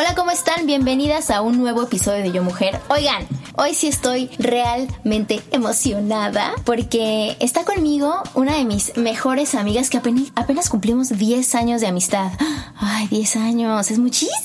Hola, ¿cómo están? Bienvenidas a un nuevo episodio de Yo Mujer. Oigan, hoy sí estoy realmente emocionada porque está conmigo una de mis mejores amigas que apenas, cumplimos 10 años de amistad. Ay, 10 años, es muchísimo.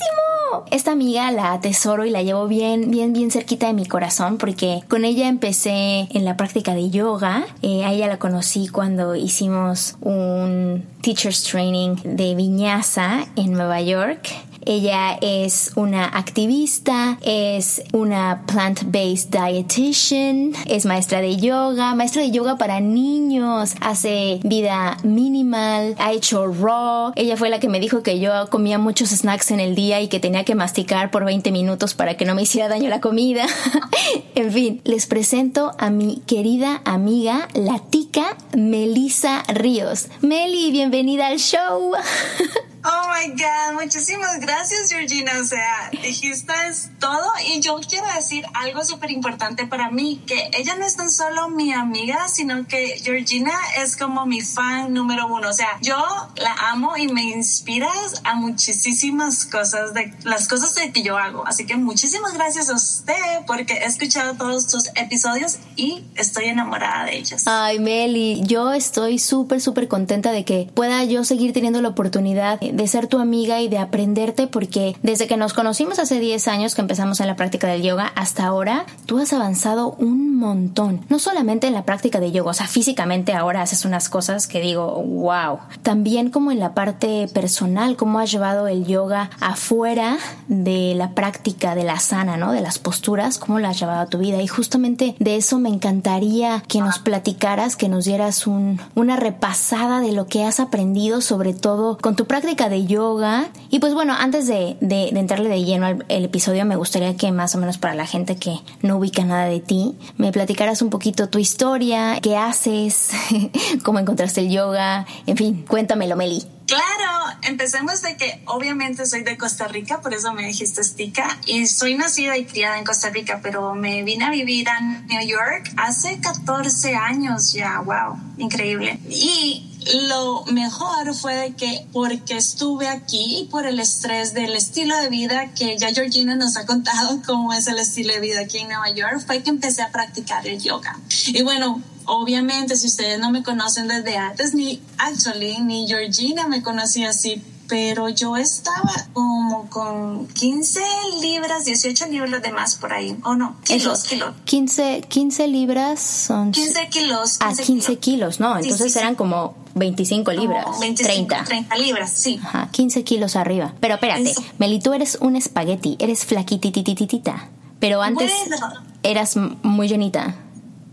Esta amiga la atesoro y la llevo bien, bien, bien cerquita de mi corazón porque con ella empecé en la práctica de yoga. Eh, a ella la conocí cuando hicimos un teacher's training de viñasa en Nueva York. Ella es una activista, es una plant-based dietitian, es maestra de yoga, maestra de yoga para niños, hace vida minimal, ha hecho raw. Ella fue la que me dijo que yo comía muchos snacks en el día y que tenía que masticar por 20 minutos para que no me hiciera daño la comida. en fin, les presento a mi querida amiga, la tica Melissa Ríos. Meli, bienvenida al show. Oh my God, muchísimas gracias, Georgina. O sea, dijiste todo. Y yo quiero decir algo súper importante para mí: que ella no es tan solo mi amiga, sino que Georgina es como mi fan número uno. O sea, yo la amo y me inspiras a muchísimas cosas, de las cosas de que yo hago. Así que muchísimas gracias a usted porque he escuchado todos tus episodios y estoy enamorada de ellos. Ay, Meli, yo estoy súper, súper contenta de que pueda yo seguir teniendo la oportunidad ser tu amiga y de aprenderte porque desde que nos conocimos hace 10 años que empezamos en la práctica del yoga hasta ahora, tú has avanzado un montón. No solamente en la práctica de yoga, o sea, físicamente ahora haces unas cosas que digo, wow. También como en la parte personal, cómo has llevado el yoga afuera de la práctica de la sana, ¿no? De las posturas, cómo lo has llevado a tu vida. Y justamente de eso me encantaría que nos platicaras, que nos dieras un, una repasada de lo que has aprendido, sobre todo con tu práctica de yoga. Y pues bueno, antes de, de, entrarle de lleno al el episodio, me gustaría que más o menos para la gente que no ubica nada de ti, me platicaras un poquito tu historia, qué haces, cómo encontraste el yoga, en fin, cuéntamelo, Meli. Claro, empecemos de que obviamente soy de Costa Rica, por eso me dijiste Stica, y soy nacida y criada en Costa Rica, pero me vine a vivir a New York hace 14 años ya, wow, increíble. Y lo mejor fue que porque estuve aquí y por el estrés del estilo de vida que ya Georgina nos ha contado cómo es el estilo de vida aquí en Nueva York, fue que empecé a practicar el yoga. Y bueno, obviamente si ustedes no me conocen desde antes, ni actually, ni Georgina me conocía así, pero yo estaba como con 15 libras, 18 libras de más por ahí, o no, kilos, Eso, kilos. 15, 15 libras son... 15 kilos. Ah, 15 kilos, ¿no? Sí, Entonces sí, sí. eran como 25 libras. Como 25, 30. 30 libras, sí. Ajá, 15 kilos arriba. Pero espérate, Eso. Meli, tú eres un espagueti, eres flaquititititita. Pero antes Bueno. eras muy llenita.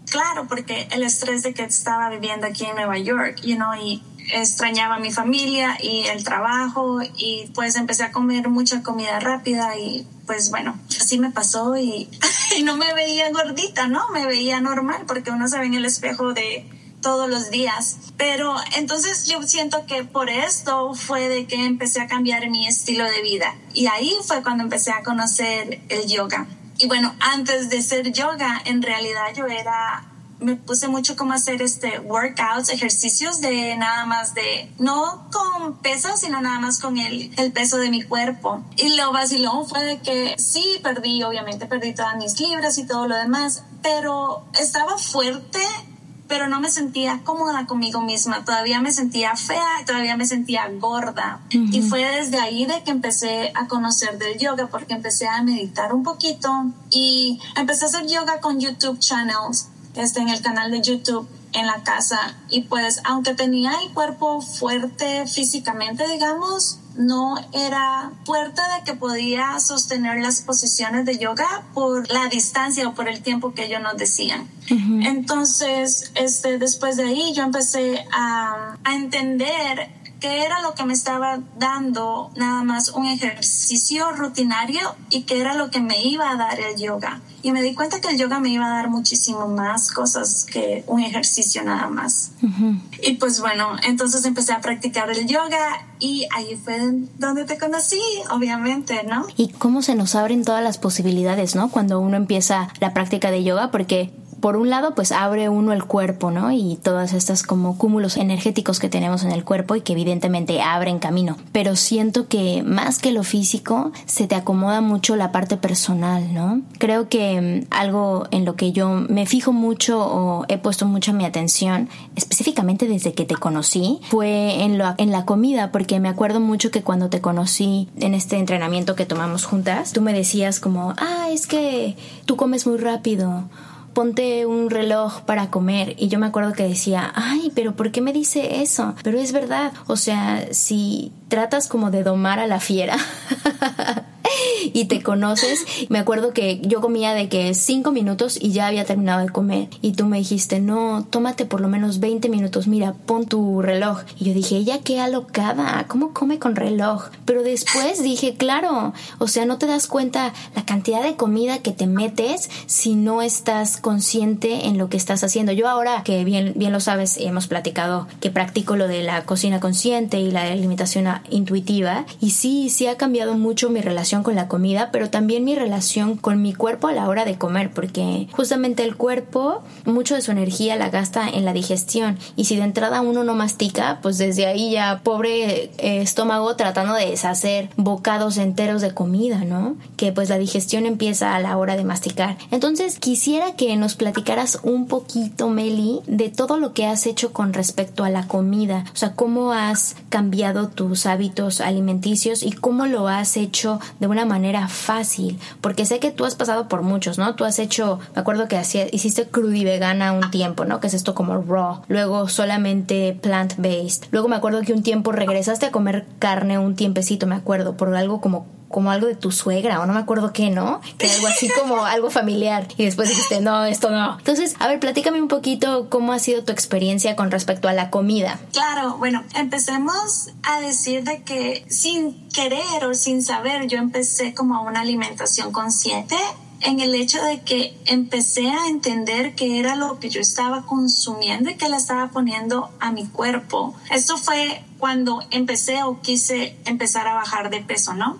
Claro, porque el estrés de que estaba viviendo aquí en Nueva York, you know, y extrañaba mi familia y el trabajo y pues empecé a comer mucha comida rápida y pues bueno, así me pasó y, y no me veía gordita, ¿no? Me veía normal porque uno se ve en el espejo de todos los días. Pero entonces yo siento que por esto fue de que empecé a cambiar mi estilo de vida. Y ahí fue cuando empecé a conocer el yoga. Y bueno, antes de ser yoga, en realidad yo era me puse mucho como hacer este workouts, ejercicios de nada más de, no con peso, sino nada más con el, el peso de mi cuerpo. Y lo vacilón fue de que sí, perdí, obviamente perdí todas mis libras y todo lo demás, pero estaba fuerte, pero no me sentía cómoda conmigo misma, todavía me sentía fea, todavía me sentía gorda. Y fue desde ahí de que empecé a conocer del yoga, porque empecé a meditar un poquito y empecé a hacer yoga con YouTube channels, este, en el canal de YouTube en la casa y pues aunque tenía el cuerpo fuerte físicamente digamos no era fuerte de que podía sostener las posiciones de yoga por la distancia o por el tiempo que ellos nos decían. Entonces, este, después de ahí yo empecé a, a entender qué era lo que me estaba dando nada más un ejercicio rutinario y qué era lo que me iba a dar el yoga. Y me di cuenta que el yoga me iba a dar muchísimo más cosas que un ejercicio nada más. Y pues bueno, entonces empecé a practicar el yoga y ahí fue donde te conocí, obviamente, ¿no? Y cómo se nos abren todas las posibilidades, ¿no? Cuando uno empieza la práctica de yoga, porque por un lado, pues abre uno el cuerpo, ¿no? Y todas estas como cúmulos energéticos que tenemos en el cuerpo y que evidentemente abren camino. Pero siento que más que lo físico, se te acomoda mucho la parte personal, ¿no? Creo que mm, algo en lo que yo me fijo mucho o he puesto mucha mi atención, específicamente desde que te conocí, fue en, lo, en la comida, porque me acuerdo mucho que cuando te conocí en este entrenamiento que tomamos juntas, tú me decías como, ah, es que tú comes muy rápido ponte un reloj para comer. Y yo me acuerdo que decía, ay, pero ¿por qué me dice eso? Pero es verdad, o sea, si tratas como de domar a la fiera, y te conoces. Me acuerdo que yo comía de que cinco minutos y ya había terminado de comer. Y tú me dijiste, no, tómate por lo menos 20 minutos, mira, pon tu reloj. Y yo dije, ella qué alocada, ¿cómo come con reloj? Pero después dije, claro, o sea, no te das cuenta la cantidad de comida que te metes si no estás consciente en lo que estás haciendo. Yo ahora, que bien, bien lo sabes, hemos platicado que practico lo de la cocina consciente y la alimentación intuitiva. Y sí, sí ha cambiado mucho mi relación con la comida, pero también mi relación con mi cuerpo a la hora de comer, porque justamente el cuerpo mucho de su energía la gasta en la digestión y si de entrada uno no mastica, pues desde ahí ya pobre eh, estómago tratando de deshacer bocados enteros de comida, ¿no? Que pues la digestión empieza a la hora de masticar. Entonces quisiera que nos platicaras un poquito, Meli, de todo lo que has hecho con respecto a la comida, o sea, cómo has cambiado tus hábitos alimenticios y cómo lo has hecho de una manera fácil, porque sé que tú has pasado por muchos, ¿no? Tú has hecho, me acuerdo que hacía, hiciste crudi vegana un tiempo, ¿no? Que es esto como raw, luego solamente plant-based, luego me acuerdo que un tiempo regresaste a comer carne un tiempecito, me acuerdo, por algo como como algo de tu suegra o no me acuerdo qué, ¿no? Que algo así como algo familiar y después dijiste, no, esto no. Entonces, a ver, platícame un poquito cómo ha sido tu experiencia con respecto a la comida. Claro, bueno, empecemos a decir de que sin querer o sin saber yo empecé como una alimentación consciente en el hecho de que empecé a entender qué era lo que yo estaba consumiendo y que le estaba poniendo a mi cuerpo. Esto fue cuando empecé o quise empezar a bajar de peso, ¿no?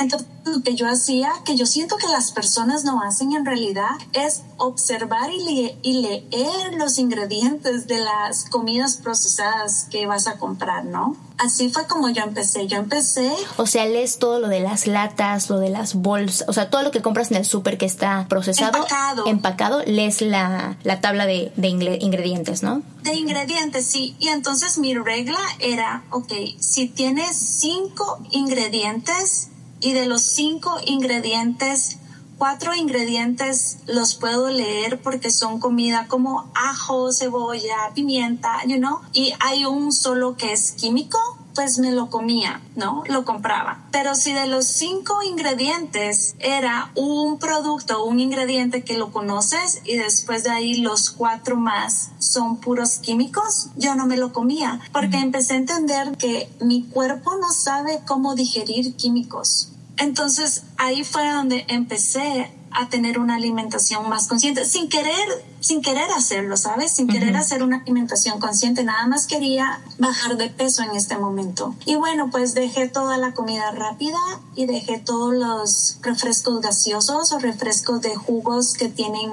Entonces, lo que yo hacía, que yo siento que las personas no hacen en realidad, es observar y, y leer los ingredientes de las comidas procesadas que vas a comprar, ¿no? Así fue como yo empecé. Yo empecé. O sea, lees todo lo de las latas, lo de las bolsas, o sea, todo lo que compras en el súper que está procesado, empacado, empacado lees la, la tabla de, de ingredientes, ¿no? De ingredientes, sí. Y entonces mi regla era, ok, si tienes cinco ingredientes y de los cinco ingredientes, cuatro ingredientes los puedo leer porque son comida como ajo, cebolla, pimienta, you know, y hay un solo que es químico, pues me lo comía, ¿no? Lo compraba. Pero si de los cinco ingredientes era un producto, un ingrediente que lo conoces y después de ahí los cuatro más son puros químicos, yo no me lo comía porque empecé a entender que mi cuerpo no sabe cómo digerir químicos. Entonces ahí fue donde empecé a tener una alimentación más consciente, sin querer, sin querer hacerlo, ¿sabes? Sin querer hacer una alimentación consciente, nada más quería bajar de peso en este momento. Y bueno, pues dejé toda la comida rápida y dejé todos los refrescos gaseosos o refrescos de jugos que tienen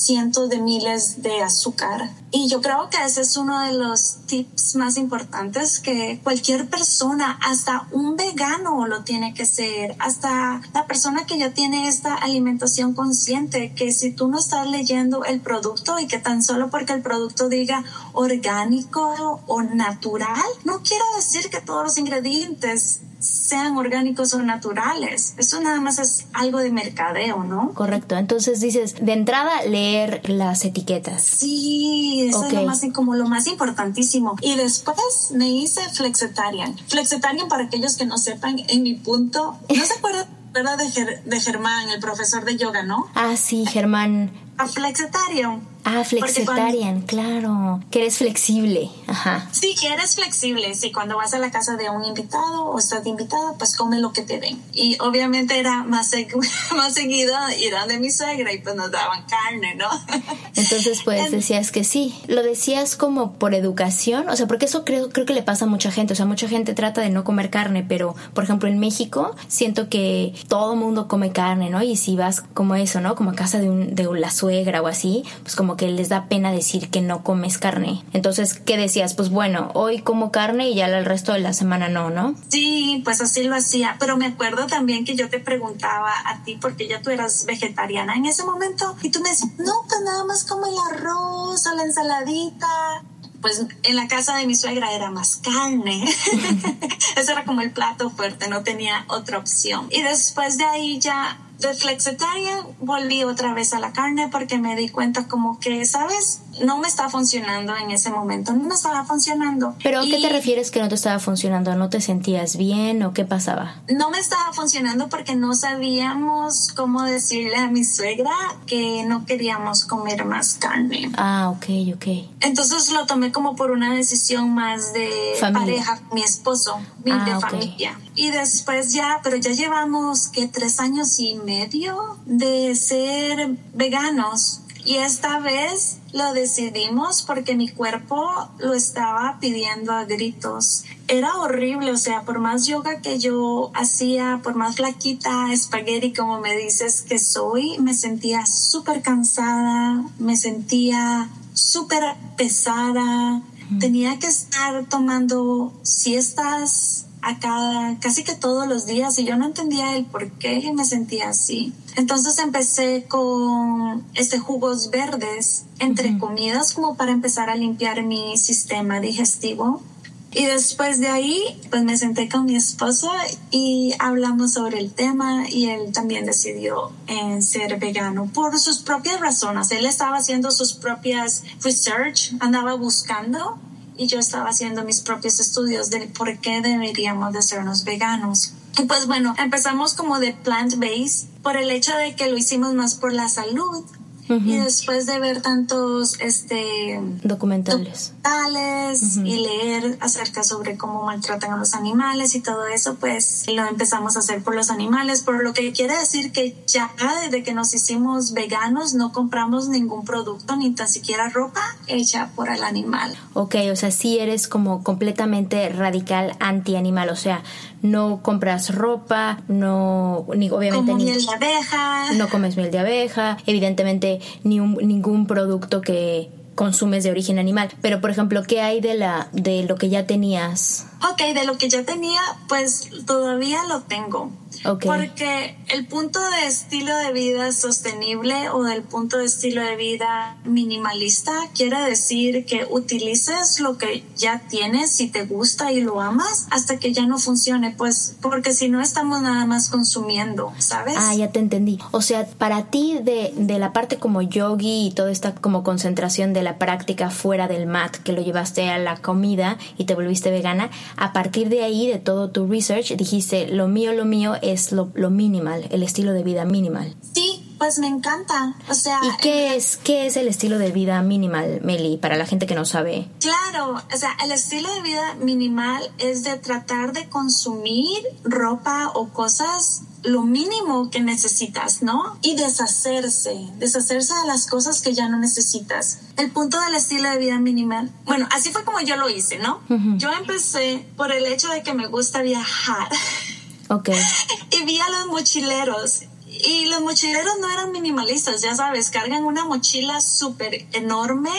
cientos de miles de azúcar. Y yo creo que ese es uno de los tips más importantes que cualquier persona, hasta un vegano lo tiene que ser, hasta la persona que ya tiene esta alimentación consciente, que si tú no estás leyendo el producto y que tan solo porque el producto diga orgánico o natural, no quiere decir que todos los ingredientes sean orgánicos o naturales. Eso nada más es algo de mercadeo, ¿no? Correcto. Entonces dices, de entrada, leer las etiquetas. Sí, eso es lo más, como lo más importantísimo. Y después me hice flexitarian. Flexitarian, para aquellos que no sepan, en mi punto, ¿no se acuerdan? De, de Germán, el profesor de yoga, ¿no? Ah, sí, Germán. A flexitarian Ah, flexitarian, claro. Que eres flexible. Ajá. Sí, que eres flexible. Sí, cuando vas a la casa de un invitado o estás invitada, pues come lo que te den. Y obviamente era más, más seguido ir de mi suegra y pues nos daban carne, ¿no? Entonces, pues decías que sí. Lo decías como por educación, o sea, porque eso creo, creo que le pasa a mucha gente. O sea, mucha gente trata de no comer carne, pero por ejemplo en México siento que todo mundo come carne, ¿no? Y si vas como eso, ¿no? Como a casa de, un, de la suegra o así, pues como que les da pena decir que no comes carne. Entonces, ¿qué decías? Pues bueno, hoy como carne y ya el resto de la semana no, ¿no? Sí, pues así lo hacía. Pero me acuerdo también que yo te preguntaba a ti, porque ya tú eras vegetariana en ese momento, y tú me decías, no, pues nada más como el arroz o la ensaladita pues en la casa de mi suegra era más carne. Ese era como el plato fuerte, no tenía otra opción. Y después de ahí ya de flexitarian volví otra vez a la carne porque me di cuenta como que, ¿sabes? No me estaba funcionando en ese momento, no me estaba funcionando. ¿Pero a qué te refieres que no te estaba funcionando? ¿No te sentías bien o qué pasaba? No me estaba funcionando porque no sabíamos cómo decirle a mi suegra que no queríamos comer más carne. Ah, ok, ok. Entonces lo tomé como por una decisión más de pareja, mi esposo, mi ah, de familia. Y después ya, pero ya llevamos que tres años y medio de ser veganos. Y esta vez lo decidimos porque mi cuerpo lo estaba pidiendo a gritos. Era horrible, o sea, por más yoga que yo hacía, por más flaquita, espagueti como me dices que soy, me sentía súper cansada, me sentía súper pesada. Tenía que estar tomando siestas a casi que todos los días y yo no entendía el por qué me sentía así. Entonces empecé con este jugos verdes entre comidas como para empezar a limpiar mi sistema digestivo. Y después de ahí, pues me senté con mi esposo y hablamos sobre el tema y él también decidió eh, ser vegano por sus propias razones. Él estaba haciendo sus propias research, andaba buscando y yo estaba haciendo mis propios estudios de por qué deberíamos de sernos veganos. Y pues bueno, empezamos como de plant-based por el hecho de que lo hicimos más por la salud, y después de ver tantos este, documentales, y leer acerca sobre cómo maltratan a los animales y todo eso, pues lo empezamos a hacer por los animales, por lo que quiere decir que ya desde que nos hicimos veganos no compramos ningún producto ni tan siquiera ropa hecha por el animal. Ok, o sea, sí eres como completamente radical anti-animal, o sea, no compras ropa, no, ni obviamente... Como miel de abeja. No comes miel de abeja, evidentemente ni un, ningún producto que consumes de origen animal. Pero, por ejemplo, ¿qué hay de, la, de lo que ya tenías? Ok, de lo que ya tenía, pues todavía lo tengo. Porque el punto de estilo de vida sostenible o del punto de estilo de vida minimalista quiere decir que utilices lo que ya tienes si te gusta y lo amas hasta que ya no funcione, pues porque si no estamos nada más consumiendo, ¿sabes? Ah, ya te entendí. O sea, para ti de, de la parte como yogi y toda esta como concentración de la práctica fuera del mat que lo llevaste a la comida y te volviste vegana, a partir de ahí, de todo tu research, dijiste, lo mío, lo mío es lo, lo minimal, el estilo de vida minimal. Sí, pues me encanta. O sea, ¿y qué es qué es el estilo de vida minimal, Meli, para la gente que no sabe? Claro, o sea, el estilo de vida minimal es de tratar de consumir ropa o cosas lo mínimo que necesitas, ¿no? Y deshacerse, deshacerse de las cosas que ya no necesitas. El punto del estilo de vida minimal, bueno, así fue como yo lo hice, ¿no? Yo empecé por el hecho de que me gusta viajar. Ok. y vi a los mochileros Y los mochileros no eran minimalistas, ya sabes, cargan una mochila súper enorme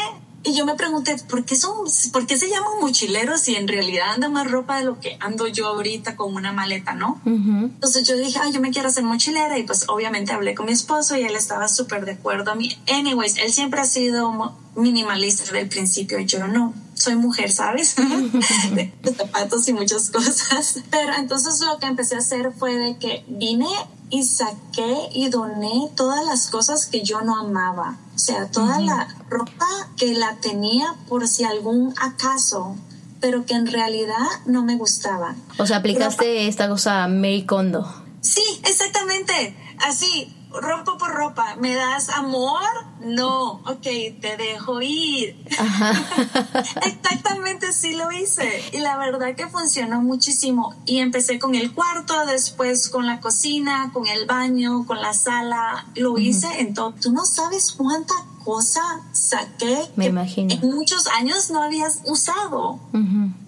y yo me pregunté, ¿por qué, son, ¿por qué se llaman mochileros si en realidad anda más ropa de lo que ando yo ahorita con una maleta, no? Entonces yo dije, ay, yo me quiero hacer mochilera y pues obviamente hablé con mi esposo y él estaba súper de acuerdo a mí. Anyways, él siempre ha sido minimalista desde el principio y yo no. Soy mujer, ¿sabes? de, de zapatos y muchas cosas. Pero entonces lo que empecé a hacer fue de que vine y saqué y doné todas las cosas que yo no amaba. O sea, toda la ropa que la tenía por si algún acaso, pero que en realidad no me gustaba. O sea, aplicaste esta cosa Mary Kondo. Sí, exactamente. Así, rompo por ropa. ¿Me das amor? No. Ok, te dejo ir. Exactamente sí lo hice. Y la verdad que funcionó muchísimo. Y empecé con el cuarto, después con la cocina, con el baño, con la sala. Lo hice en todo. Tú no sabes cuánta cosa saqué. Me imagino. En muchos años no habías usado.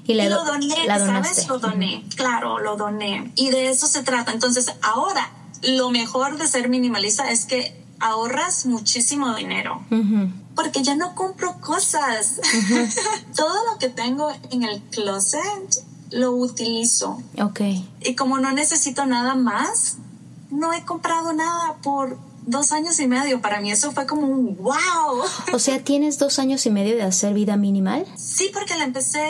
Y, la lo doné, ¿sabes? Lo doné. Claro, lo doné. Y de eso se trata. Entonces, ahora lo mejor de ser minimalista es que ahorras muchísimo dinero. Porque ya no compro cosas. Todo lo que tengo en el closet lo utilizo. Ok. Y como no necesito nada más, no he comprado nada por dos años y medio. Para mí eso fue como un wow. O sea, ¿tienes dos años y medio de hacer vida minimal? Sí, porque la empecé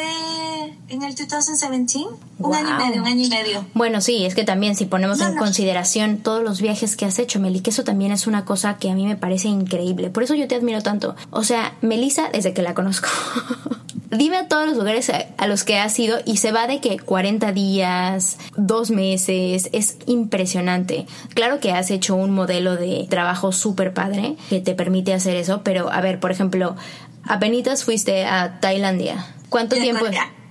en el 2017. Un año y medio, un año y medio. Bueno, sí, es que también si ponemos en consideración todos los viajes que has hecho, Meli, que eso también es una cosa que a mí me parece increíble. Por eso yo te admiro tanto. O sea, Melissa, desde que la conozco. Dime a todos los lugares a, los que has ido y se va de que 40 días, dos meses, es impresionante. Claro que has hecho un modelo de trabajo súper padre que te permite hacer eso, pero a ver, por ejemplo, apenas fuiste a Tailandia. ¿Cuánto tiempo?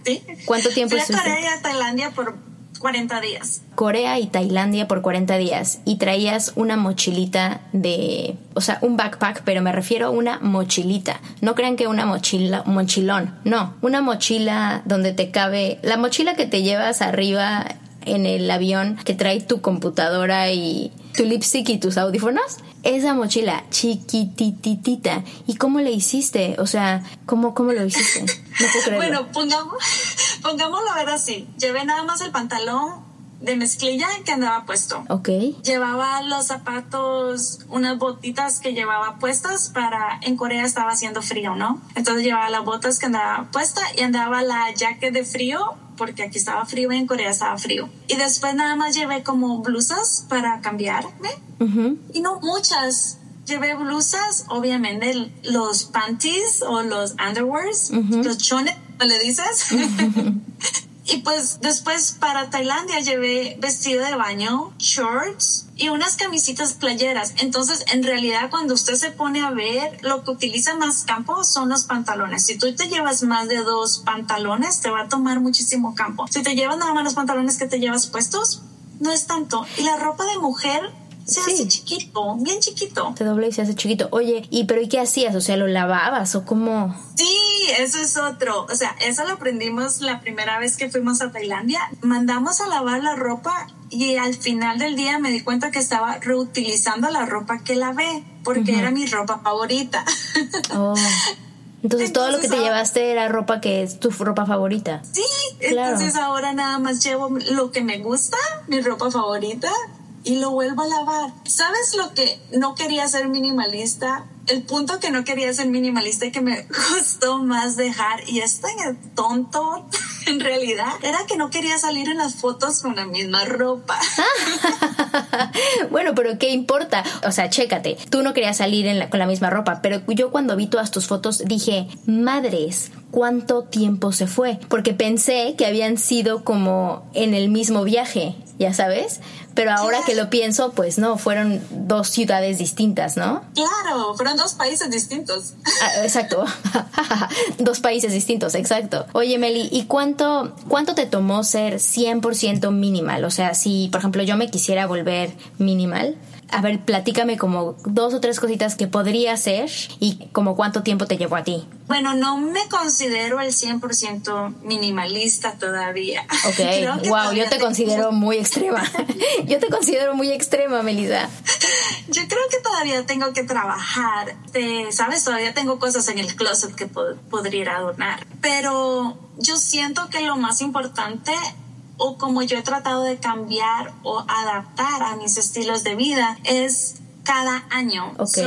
¿Sí? ¿Cuánto tiempo Fui a Tailandia por 40 días. Corea y Tailandia por 40 días y traías una mochilita de, o sea, un backpack, pero me refiero a una mochilita. No crean que una mochila, mochilón, no, una mochila donde te cabe, la mochila que te llevas arriba en el avión que trae tu computadora y tu lipstick y tus audífonos. Esa mochila chiquititita. ¿Y cómo le hiciste? O sea, ¿cómo, cómo lo hiciste? No puedo creerlo. Bueno, pongamos, pongámoslo a ver así. Llevé nada más el pantalón de mezclilla que andaba puesto. Ok. Llevaba los zapatos, unas botitas que llevaba puestas para, en Corea estaba haciendo frío, ¿no? Entonces llevaba las botas que andaba puesta y andaba la jacket de frío porque aquí estaba frío y en Corea estaba frío. Y después nada más llevé como blusas para cambiarme. Y no muchas. Llevé blusas, obviamente los panties o los underwears, los chones, ¿le dices? Y pues después para Tailandia llevé vestido de baño, shorts y unas camisitas playeras. Entonces, en realidad, cuando usted se pone a ver, lo que utiliza más campo son los pantalones. Si tú te llevas más de dos pantalones, te va a tomar muchísimo campo. Si te llevas nada más los pantalones que te llevas puestos, no es tanto. Y la ropa de mujer se hace chiquito, bien chiquito. Se dobla y se hace chiquito. Oye, ¿y pero y qué hacías? O sea, ¿lo lavabas o cómo? Sí, eso es otro. O sea, eso lo aprendimos la primera vez que fuimos a Tailandia. Mandamos a lavar la ropa y al final del día me di cuenta que estaba reutilizando la ropa que lavé porque era mi ropa favorita. Oh. Entonces, todo lo que te llevaste era ropa que es tu ropa favorita. Sí, entonces ahora nada más llevo lo que me gusta, mi ropa favorita, y lo vuelvo a lavar. ¿Sabes lo que no quería ser minimalista? El punto que no quería ser minimalista y que me costó más dejar, y es tan tonto en realidad, era que no quería salir en las fotos con la misma ropa. bueno, pero ¿qué importa? O sea, chécate, tú no querías salir con la misma ropa, pero yo cuando vi todas tus fotos dije, madres, ¿cuánto tiempo se fue? Porque pensé que habían sido como en el mismo viaje, ya sabes, pero ahora que lo pienso, pues no, fueron dos ciudades distintas, ¿no? Claro, fueron dos países distintos. Ah, exacto, dos países distintos, exacto. Oye, Meli, ¿y cuánto, cuánto te tomó ser 100% minimal? O sea, si, por ejemplo, yo me quisiera volver minimal, a ver, platícame como dos o tres cositas que podría hacer y como cuánto tiempo te llevó a ti. Bueno, no me considero el 100% minimalista todavía. Ok, wow, yo te considero muy extrema. yo te considero muy extrema, Melissa. Yo creo que todavía tengo que trabajar. Sabes, todavía tengo cosas en el closet que podría donar. Pero yo siento que lo más importante o como yo he tratado de cambiar o adaptar a mis estilos de vida es cada año. Okay.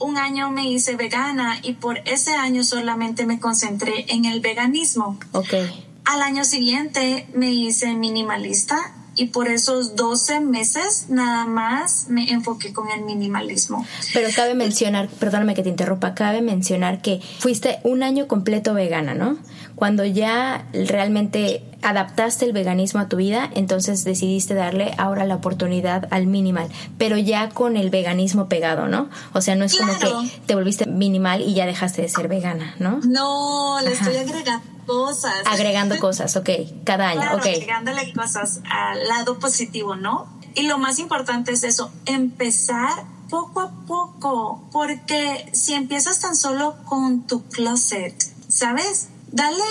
un año me hice vegana y por ese año solamente me concentré en el veganismo. Okay. Al año siguiente me hice minimalista y por esos 12 meses nada más me enfoqué con el minimalismo. Pero cabe mencionar, perdóname que te interrumpa, cabe mencionar que fuiste un año completo vegana, ¿no? Cuando ya realmente adaptaste el veganismo a tu vida, entonces decidiste darle ahora la oportunidad al minimal, pero ya con el veganismo pegado, ¿no? O sea, no es como que te volviste minimal y ya dejaste de ser vegana, ¿no? No, le estoy agregando cosas. Agregando cosas, ok, cada año, claro, ok. Agregándole cosas al lado positivo, ¿no? Y lo más importante es eso, empezar poco a poco, porque si empiezas tan solo con tu closet, ¿sabes? Dale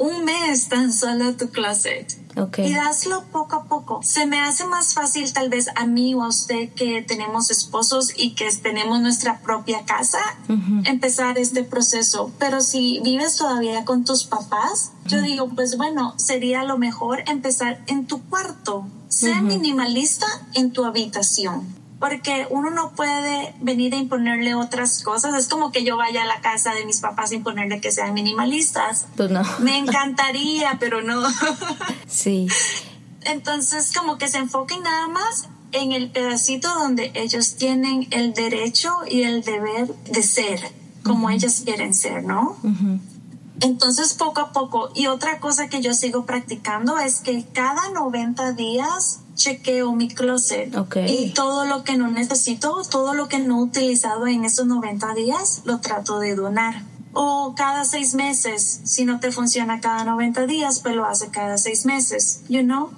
un mes tan solo a tu closet. Okay. Y hazlo poco a poco. Se me hace más fácil tal vez a mí o a usted que tenemos esposos y que tenemos nuestra propia casa empezar este proceso. Pero si vives todavía con tus papás, yo digo, pues bueno, sería lo mejor empezar en tu cuarto. Sea minimalista en tu habitación porque uno no puede venir a imponerle otras cosas. Es como que yo vaya a la casa de mis papás a imponerle que sean minimalistas. Pues no. Me encantaría, pero no. Sí. Entonces, como que se enfoquen nada más en el pedacito donde ellos tienen el derecho y el deber de ser como ellos quieren ser, ¿no? Entonces, poco a poco. Y otra cosa que yo sigo practicando es que cada 90 días chequeo mi closet y todo lo que no necesito, todo lo que no he utilizado en esos 90 días, lo trato de donar. O cada seis meses, si no te funciona cada 90 días, pues lo hace cada seis meses, you know?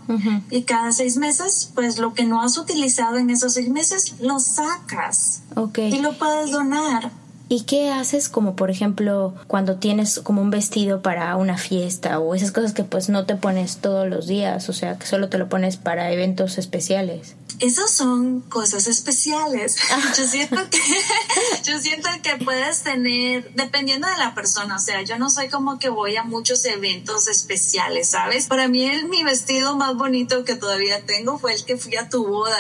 Y cada seis meses, pues lo que no has utilizado en esos seis meses, lo sacas. Okay. Y lo puedes donar. ¿Y qué haces como por ejemplo cuando tienes como un vestido para una fiesta o esas cosas que pues no te pones todos los días, o sea, que solo te lo pones para eventos especiales? Esas son cosas especiales. Yo siento que yo siento que puedes tener dependiendo de la persona, o sea, yo no soy como que voy a muchos eventos especiales, ¿sabes? Para mí el, mi vestido más bonito que todavía tengo fue el que fui a tu boda.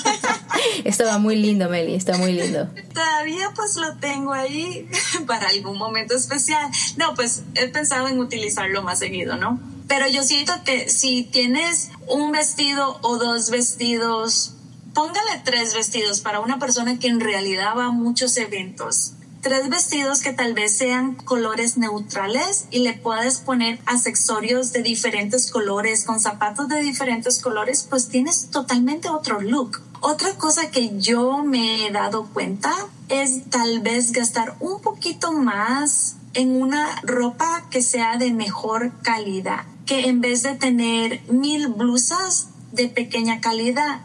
Estaba muy lindo, Meli, está muy lindo. Todavía pues lo tengo ahí para algún momento especial. No, pues he pensado en utilizarlo más seguido, ¿no? Pero yo siento que si tienes un vestido o dos vestidos, póngale tres vestidos para una persona que en realidad va a muchos eventos. Tres vestidos que tal vez sean colores neutrales y le puedes poner accesorios de diferentes colores, con zapatos de diferentes colores, pues tienes totalmente otro look. Otra cosa que yo me he dado cuenta es tal vez gastar un poquito más en una ropa que sea de mejor calidad, que en vez de tener mil blusas de pequeña calidad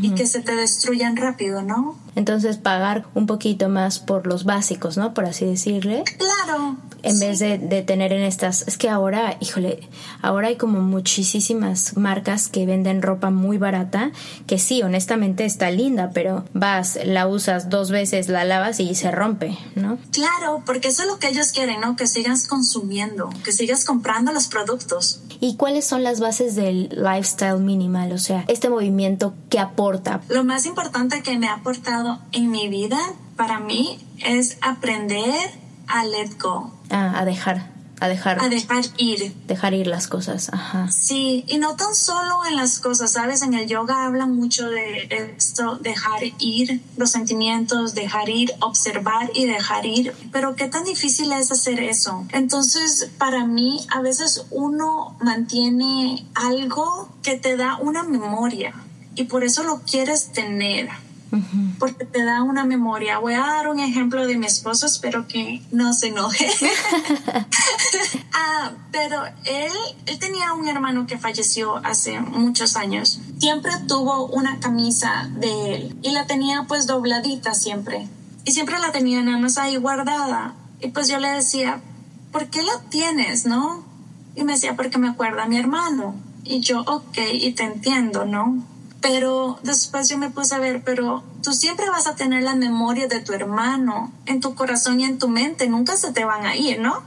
y que se te destruyan rápido, ¿no? Entonces pagar un poquito más por los básicos, ¿no? Por así decirle. Claro. En vez de, de, tener en estas... Es que ahora, híjole, ahora hay como muchísimas marcas que venden ropa muy barata, que sí, honestamente está linda, pero vas, la usas dos veces, la lavas y se rompe, ¿no? Claro, porque eso es lo que ellos quieren, ¿no? Que sigas consumiendo, que sigas comprando los productos. ¿Y cuáles son las bases del lifestyle minimal? O sea, este movimiento que aporta. Lo más importante que me ha aportado en mi vida, para mí, es aprender a let go. Ah, a dejar, a dejar. A dejar ir. Dejar ir las cosas, ajá. Sí, y no tan solo en las cosas, ¿sabes? En el yoga hablan mucho de esto, dejar ir los sentimientos, dejar ir, observar y dejar ir. Pero qué tan difícil es hacer eso. Entonces, para mí, a veces uno mantiene algo que te da una memoria y por eso lo quieres tener porque te da una memoria. Voy a dar un ejemplo de mi esposo, espero que no se enoje. ah, pero él, él tenía un hermano que falleció hace muchos años. Siempre tuvo una camisa de él y la tenía pues dobladita siempre. Y siempre la tenía nada más ahí guardada. Y pues yo le decía, ¿por qué la tienes, no? Y me decía, porque me acuerda a mi hermano. Y yo, ok, y te entiendo, ¿no? Pero después yo me puse a ver, pero tú siempre vas a tener la memoria de tu hermano en tu corazón y en tu mente, nunca se te van a ir, ¿no?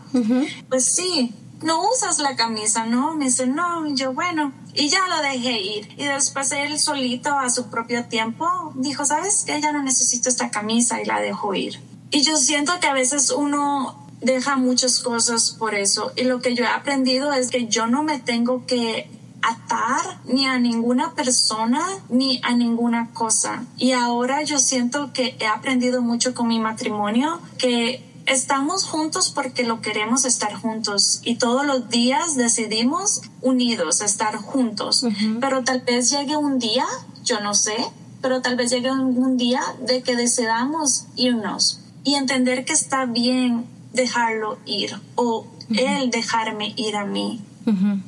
Pues sí, no usas la camisa, ¿no? Me dice, no, yo bueno, y ya lo dejé ir. Y después él solito a su propio tiempo dijo, ¿sabes que Ya no necesito esta camisa y la dejó ir. Y yo siento que a veces uno deja muchas cosas por eso. Y lo que yo he aprendido es que yo no me tengo que atar ni a ninguna persona ni a ninguna cosa. Y ahora yo siento que he aprendido mucho con mi matrimonio que estamos juntos porque lo queremos estar juntos y todos los días decidimos unidos estar juntos. Pero tal vez llegue un día, yo no sé, pero tal vez llegue un, día de que decidamos irnos y entender que está bien dejarlo ir o él dejarme ir a mí.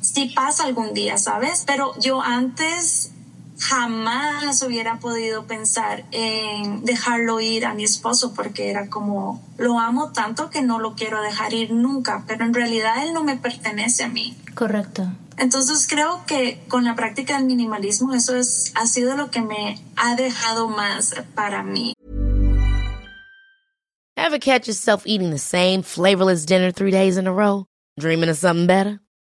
Si pasa algún día, ¿sabes? Pero yo antes jamás hubiera podido pensar en dejarlo ir a mi esposo porque era como, lo amo tanto que no lo quiero dejar ir nunca, pero en realidad él no me pertenece a mí. Correcto. Entonces creo que con la práctica del minimalismo eso es, ha sido lo que me ha dejado más para mí. Ever catch yourself eating the same flavorless dinner three days in a row? Dreaming of something better?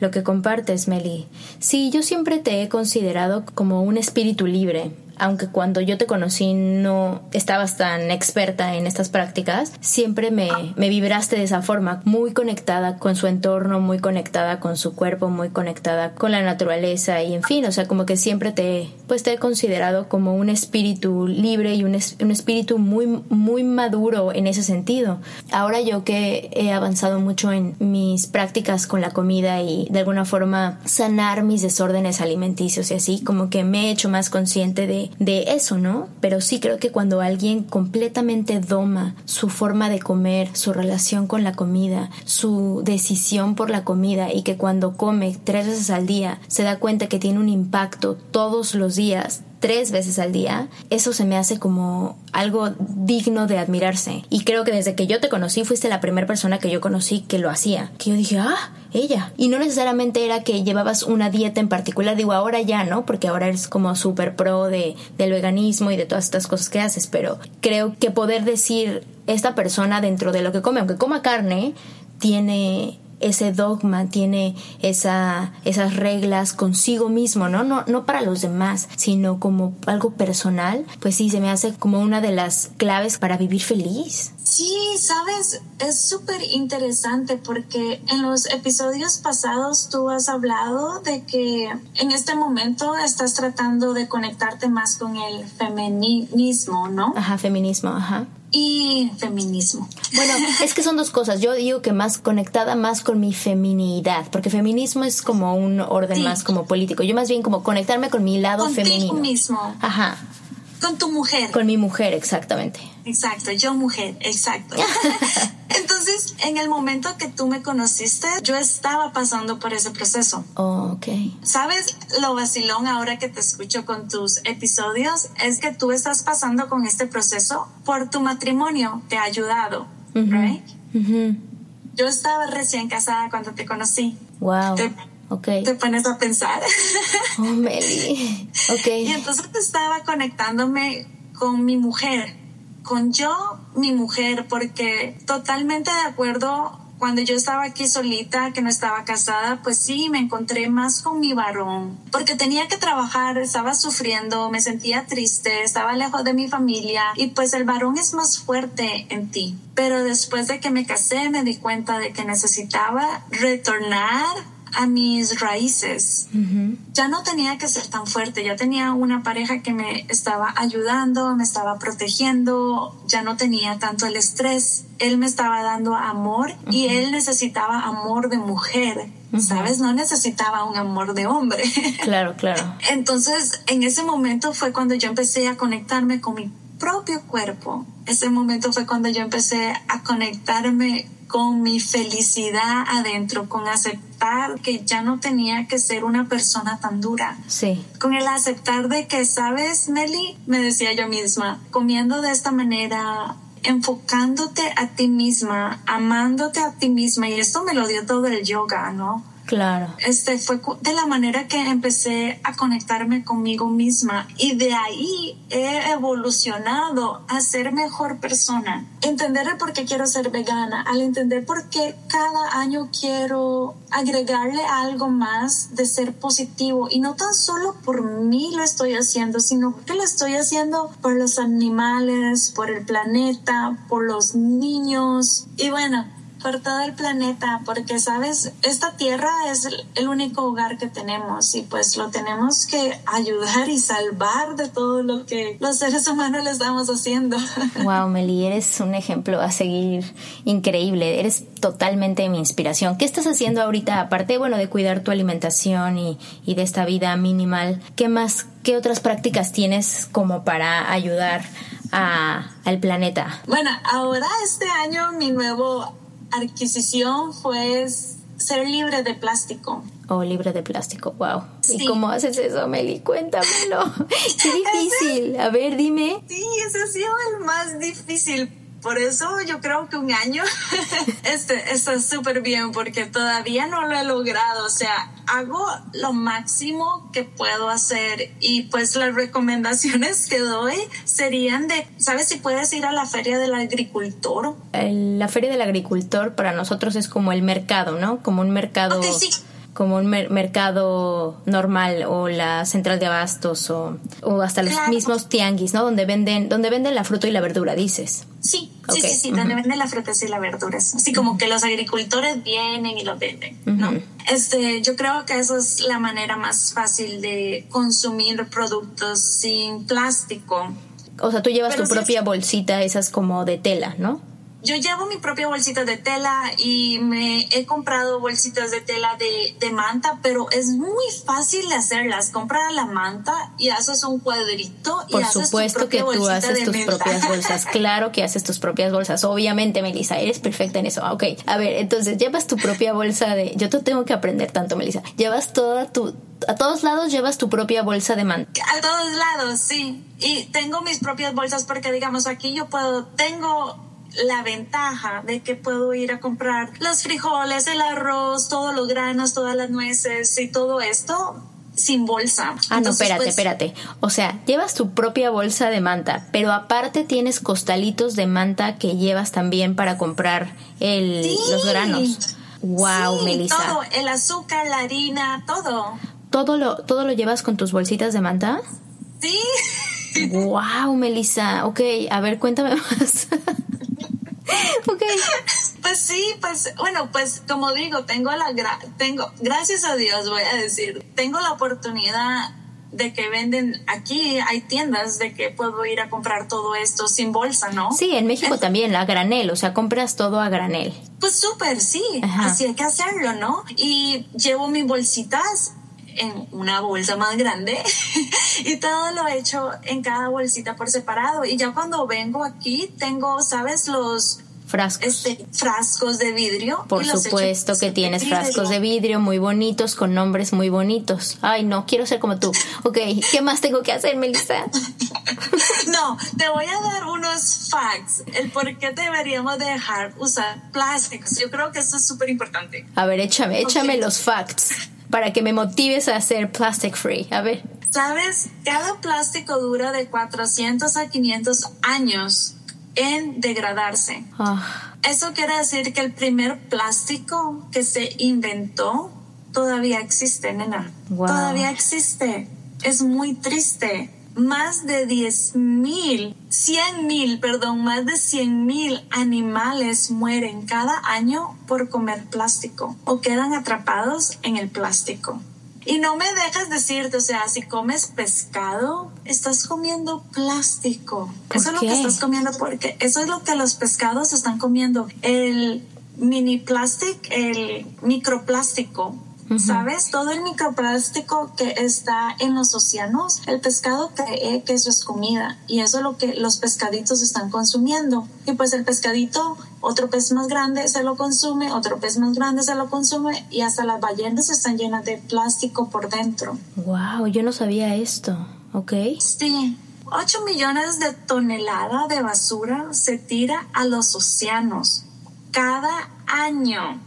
lo que compartes, Meli. Sí, yo siempre te he considerado como un espíritu libre, aunque cuando yo te conocí no estabas tan experta en estas prácticas, siempre me, me, vibraste de esa forma, muy conectada con su entorno, muy conectada con su cuerpo, muy conectada con la naturaleza y en fin, o sea, como que siempre te, pues te he considerado como un espíritu libre y un, un espíritu muy, muy maduro en ese sentido. Ahora yo que he avanzado mucho en mis prácticas con la comida y de alguna forma sanar mis desórdenes alimenticios y así, como que me he hecho más consciente de de, eso, ¿no? Pero sí creo que cuando alguien completamente doma su forma de comer, su relación con la comida, su decisión por la comida y que cuando come tres veces al día se da cuenta que tiene un impacto todos los días tres veces al día, eso se me hace como algo digno de admirarse. Y creo que desde que yo te conocí fuiste la primera persona que yo conocí que lo hacía. Que yo dije, ah, ella. Y no necesariamente era que llevabas una dieta en particular, digo, ahora ya, ¿no? Porque ahora eres como súper pro de, del veganismo y de todas estas cosas que haces, pero creo que poder decir esta persona dentro de lo que come, aunque coma carne, tiene ese dogma, tiene esa, esas reglas consigo mismo, ¿no? ¿no? No para los demás, sino como algo personal, pues sí, se me hace como una de las claves para vivir feliz. Sí, sabes, es súper interesante porque en los episodios pasados tú has hablado de que en este momento estás tratando de conectarte más con el feminismo, ¿no? Ajá, feminismo, ajá y feminismo. Bueno, es que son dos cosas. Yo digo que más conectada más con mi feminidad, porque feminismo es como un orden más como político. Yo más bien como conectarme con mi lado Contigo femenino. mismo. Ajá. Con tu mujer. Con mi mujer, exactamente. Exacto, yo mujer, exacto. Entonces, en el momento que tú me conociste, yo estaba pasando por ese proceso. Oh, ok. ¿Sabes lo vacilón ahora que te escucho con tus episodios? Es que tú estás pasando con este proceso por tu matrimonio, te ha ayudado, right? Yo estaba recién casada cuando te conocí. Wow. Te, okay. te pones a pensar. Oh, Meli. Ok. Y entonces estaba conectándome con mi mujer con yo, mi mujer, porque totalmente de acuerdo, cuando yo estaba aquí solita, que no estaba casada, pues sí, me encontré más con mi varón, porque tenía que trabajar, estaba sufriendo, me sentía triste, estaba lejos de mi familia y pues el varón es más fuerte en ti. Pero después de que me casé me di cuenta de que necesitaba retornar a mis raíces. Ya no tenía que ser tan fuerte, ya tenía una pareja que me estaba ayudando, me estaba protegiendo, ya no tenía tanto el estrés. Él me estaba dando amor y él necesitaba amor de mujer. ¿sabes? No necesitaba un amor de hombre. Claro, claro. Entonces, en ese momento fue cuando yo empecé a conectarme con mi propio cuerpo. Ese momento fue cuando yo empecé a conectarme con mi felicidad adentro, con aceptar que ya no tenía que ser una persona tan dura. Sí. Con el aceptar de que, sabes, Meli, me decía yo misma, comiendo de esta manera, enfocándote a ti misma, amándote a ti misma, y esto me lo dio todo el yoga, ¿no? Claro. Este fue de la manera que empecé a conectarme conmigo misma y de ahí he evolucionado a ser mejor persona. Entender por qué quiero ser vegana, al entender por qué cada año quiero agregarle algo más de ser positivo y no tan solo por mí lo estoy haciendo, sino que lo estoy haciendo por los animales, por el planeta, por los niños y bueno, por todo el planeta, porque sabes, esta tierra es el único hogar que tenemos y pues lo tenemos que ayudar y salvar de todo lo que los seres humanos le estamos haciendo. Wow, Meli, eres un ejemplo a seguir increíble, eres totalmente mi inspiración. ¿Qué estás haciendo ahorita, aparte, bueno, de cuidar tu alimentación y, y de esta vida minimal? ¿Qué más, qué otras prácticas tienes como para ayudar a, al planeta? Bueno, ahora este año mi nuevo adquisición fue ser libre de plástico. Oh, libre de plástico, wow. ¿Y cómo haces eso, Meli? Cuéntamelo. Qué difícil. A ver, dime. Sí, ese ha sido el más difícil por eso yo creo que un año este, está súper bien porque todavía no lo he logrado. O sea, hago lo máximo que puedo hacer y pues las recomendaciones que doy serían de, ¿sabes si puedes ir a la feria del agricultor? La feria del agricultor para nosotros es como el mercado, ¿no? Como un mercado... sí como un mercado normal o la central de abastos o, o hasta los mismos tianguis, ¿no? Donde venden, donde venden la fruta y la verdura, dices. Sí, sí, sí, sí, donde venden las frutas y las verduras. Así como que los agricultores vienen y lo venden, ¿no? Este, yo creo que esa es la manera más fácil de consumir productos sin plástico. O sea, tú llevas tu propia bolsita, esas como de tela, ¿no? Yo llevo mi propia bolsita de tela y me he comprado bolsitas de tela de, de manta, pero es muy fácil de hacerlas. Compra la manta y haces un cuadrito y Por supuesto que tú haces tus propias bolsas. Claro que haces tus propias bolsas. Obviamente, Melissa, eres perfecta en eso. Ok, a ver, entonces llevas tu propia bolsa de... Yo te tengo que aprender tanto, Melissa. Llevas toda tu... A todos lados llevas tu propia bolsa de manta. A todos lados, sí. Y tengo mis propias bolsas porque, digamos, aquí yo puedo... Tengo la ventaja de que puedo ir a comprar los frijoles, el arroz, todos los granos, todas las nueces y todo esto sin bolsa. Ah, no, espérate, pues, espérate. O sea, llevas tu propia bolsa de manta, pero aparte tienes costalitos de manta que llevas también para comprar el, los granos. Wow, sí, Melissa. Todo, el azúcar, la harina, todo. ¿Todo lo, ¿Todo lo llevas con tus bolsitas de manta? Sí. Wow, Melissa. Ok, a ver, cuéntame más. ok. Pues sí, pues bueno, pues como digo, tengo la tengo gracias a Dios voy a decir, tengo la oportunidad de que venden aquí hay tiendas de que puedo ir a comprar todo esto sin bolsa, ¿no? Sí, en México también, a granel, o sea, compras todo a granel. Pues súper, sí, así hay que hacerlo, ¿no? Y llevo mis bolsitas en una bolsa más grande y todo lo he hecho en cada bolsita por separado y ya cuando vengo aquí tengo, ¿sabes? Los frascos. Este, frascos de vidrio. Por supuesto que tienes frascos de vidrio muy bonitos con nombres muy bonitos. Ay, no, quiero ser como tú. Ok, ¿qué más tengo que hacer, Melissa? no, te voy a dar unos facts. El por qué deberíamos dejar usar plásticos. Yo creo que eso es súper importante. A ver, échame, échame los facts para que me motives a hacer plastic free. A ver. Sabes, cada plástico dura de 400 a 500 años en degradarse. Ah. Eso quiere decir que el primer plástico que se inventó todavía existe, nena. Todavía existe. Es muy triste. Más de 10 mil, 100 mil, perdón, más de 100 mil animales mueren cada año por comer plástico o quedan atrapados en el plástico. Y no me dejas decirte, o sea, si comes pescado, estás comiendo plástico. Eso es lo que estás comiendo porque eso es lo que los pescados están comiendo. El mini plástico, el microplástico ¿Sabes? Todo el microplástico que está en los océanos, el pescado cree que eso es comida y eso es lo que los pescaditos están consumiendo. Y pues el pescadito, otro pez más grande se lo consume, otro pez más grande se lo consume y hasta las ballenas están llenas de plástico por dentro. Wow, yo no sabía esto, ¿ok? Sí. 8 millones de toneladas de basura se tira a los océanos cada año.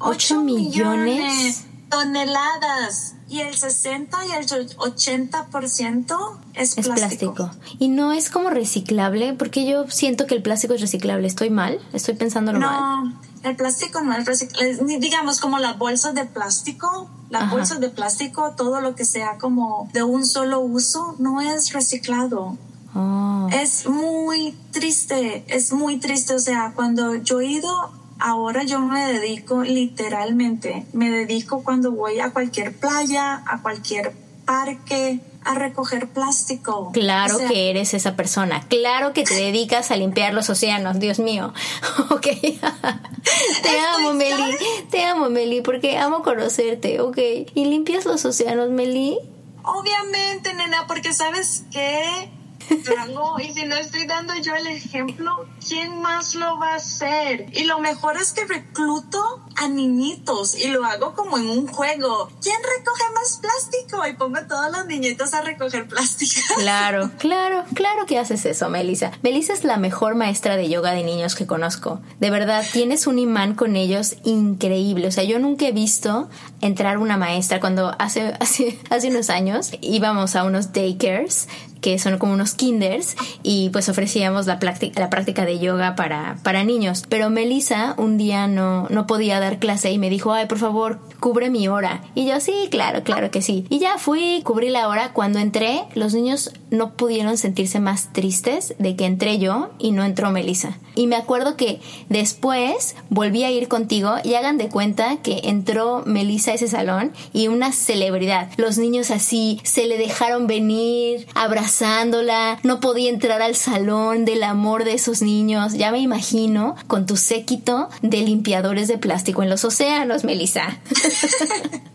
8 millones. toneladas. Y el 60 y el 80% es, es plástico. Y no es como reciclable, porque yo siento que el plástico es reciclable. ¿Estoy mal? ¿Estoy pensando mal? No, el plástico no es reciclable. Digamos como las bolsas de plástico, las bolsas de plástico, todo lo que sea como de un solo uso, no es reciclado. Oh. Es muy triste, es muy triste. O sea, cuando yo he ido ahora yo me dedico literalmente, me dedico cuando voy a cualquier playa, a cualquier parque, a recoger plástico. Claro que eres esa persona. Claro que te dedicas a limpiar los océanos, Dios mío. Ok. te amo, Meli. Te amo, Meli, porque amo conocerte, ok. ¿Y limpias los océanos, Meli? Obviamente, nena, porque sabes que y si no estoy dando yo el ejemplo, ¿quién más lo va a hacer? Y lo mejor es que recluto a niñitos y lo hago como en un juego. ¿Quién recoge más plástico? Y pongo a todos los niñitos a recoger plástico. Claro, claro, claro que haces eso, Melissa. Melissa es la mejor maestra de yoga de niños que conozco. De verdad, tienes un imán con ellos increíble. O sea, yo nunca he visto entrar una maestra cuando hace, hace, hace unos años íbamos a unos daycares que son como unos kinders y pues ofrecíamos la práctica, la práctica de yoga para, para niños. Pero Melissa un día no, no podía dar clase y me dijo, ay, por favor, cubre mi hora. Y yo, sí, claro, claro que sí. Y ya fui, cubrí la hora. Cuando entré, los niños no pudieron sentirse más tristes de que entré yo y no entró Melissa. Y me acuerdo que después volví a ir contigo y hagan de cuenta que entró Melissa a ese salón y una celebridad. Los niños así se le dejaron venir, abrazándola, no podía entrar al salón del amor de esos niños. Ya me imagino con tu séquito de limpiadores de plástico en los océanos, Melissa.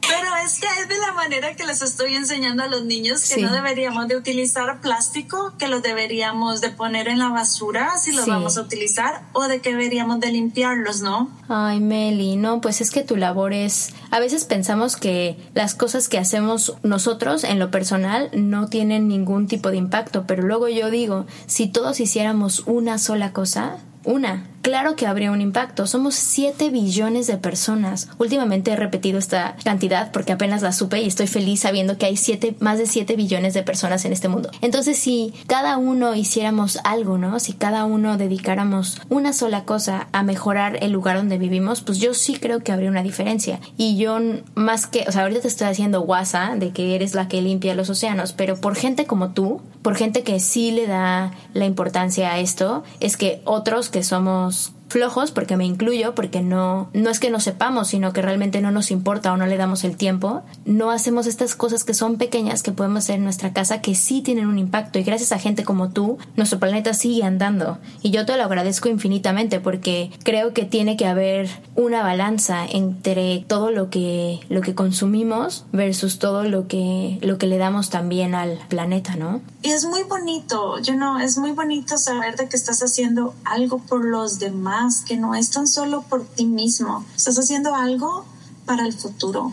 Pero es que es de la manera que les estoy enseñando a los niños que no deberíamos de utilizar plástico, que lo deberíamos de poner en la basura si lo vamos a utilizar o de que deberíamos de limpiarlos, ¿no? Ay, Meli, no, pues es que tu labor es... A veces pensamos que las cosas que hacemos nosotros en lo personal no tienen ningún tipo de impacto, pero luego yo digo, si todos hiciéramos una sola cosa, una, claro que habría un impacto. Somos 7 billones de personas. Últimamente he repetido esta cantidad porque apenas la supe y estoy feliz sabiendo que hay siete, más de 7 billones de personas en este mundo. Entonces, si cada uno hiciéramos algo, ¿no? Si cada uno dedicáramos una sola cosa a mejorar el lugar donde vivimos, pues yo sí creo que habría una diferencia. Y yo más que, o sea, ahorita te estoy haciendo guasa de que eres la que limpia los océanos, pero por gente como tú, por gente que sí le da la importancia a esto, es que otros que somos Adiós. Flojos, porque me incluyo, porque no, no es que no sepamos, sino que realmente no nos importa o no le damos el tiempo, no hacemos estas cosas que son pequeñas que podemos hacer en nuestra casa que sí tienen un impacto. Y gracias a gente como tú, nuestro planeta sigue andando. Y yo te lo agradezco infinitamente porque creo que tiene que haber una balanza entre todo lo que, lo que consumimos versus todo lo que, lo que le damos también al planeta, ¿no? Y es muy bonito, yo no, es muy bonito saber de que estás haciendo algo por los demás que no es tan solo por ti mismo. Estás haciendo algo para el futuro.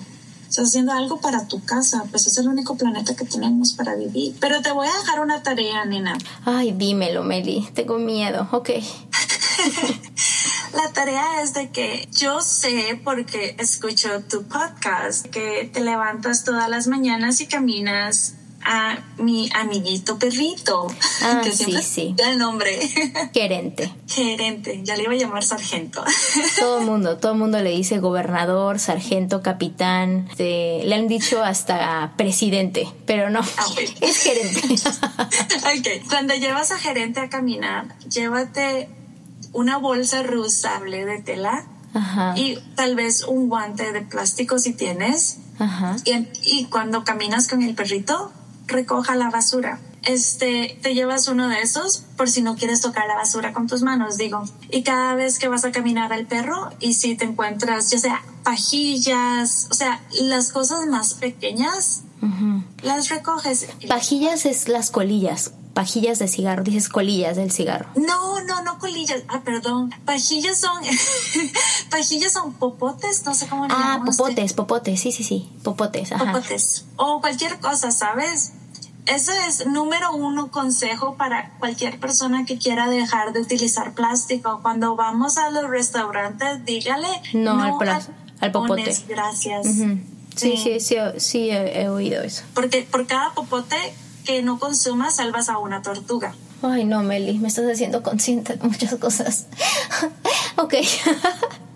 Estás haciendo algo para tu casa, pues es el único planeta que tenemos para vivir. Pero te voy a dejar una tarea, nena. Ay, dímelo, Meli. Tengo miedo. Ok. La tarea es de que yo sé, porque escucho tu podcast, que te levantas todas las mañanas y caminas a mi amiguito perrito, ah, que siempre sí, el nombre. Gerente. Gerente, ya le iba a llamar sargento. Todo el mundo, todo el mundo le dice gobernador, sargento, capitán, le han dicho hasta presidente, pero no, ah, es gerente. ok, cuando llevas a gerente a caminar, llévate una bolsa reusable de tela y tal vez un guante de plástico si tienes. Ajá. y cuando caminas con el perrito, recoja la basura. este, te llevas uno de esos por si no quieres tocar la basura con tus manos, digo. Y cada vez que vas a caminar al perro y si te encuentras, ya sea pajillas, o sea, las cosas más pequeñas, las recoges. Pajillas es las colillas, pajillas de cigarro, dices colillas del cigarro. No, no, no colillas. Ah, perdón. Pajillas son pajillas son popotes, no sé cómo le Ah, popotes, popotes, sí, sí, sí, popotes, ajá. Popotes. O cualquier cosa, ¿sabes? Ese es número uno consejo para cualquier persona que quiera dejar de utilizar plástico. Cuando vamos a los restaurantes, dígale No al plas- al popote. Gracias. Sí, Sí. sí, sí, sí, he, he oído eso. Porque por cada popote que no consumas, salvas a una tortuga. Ay, no, Meli, me estás haciendo consciente de muchas cosas. ok.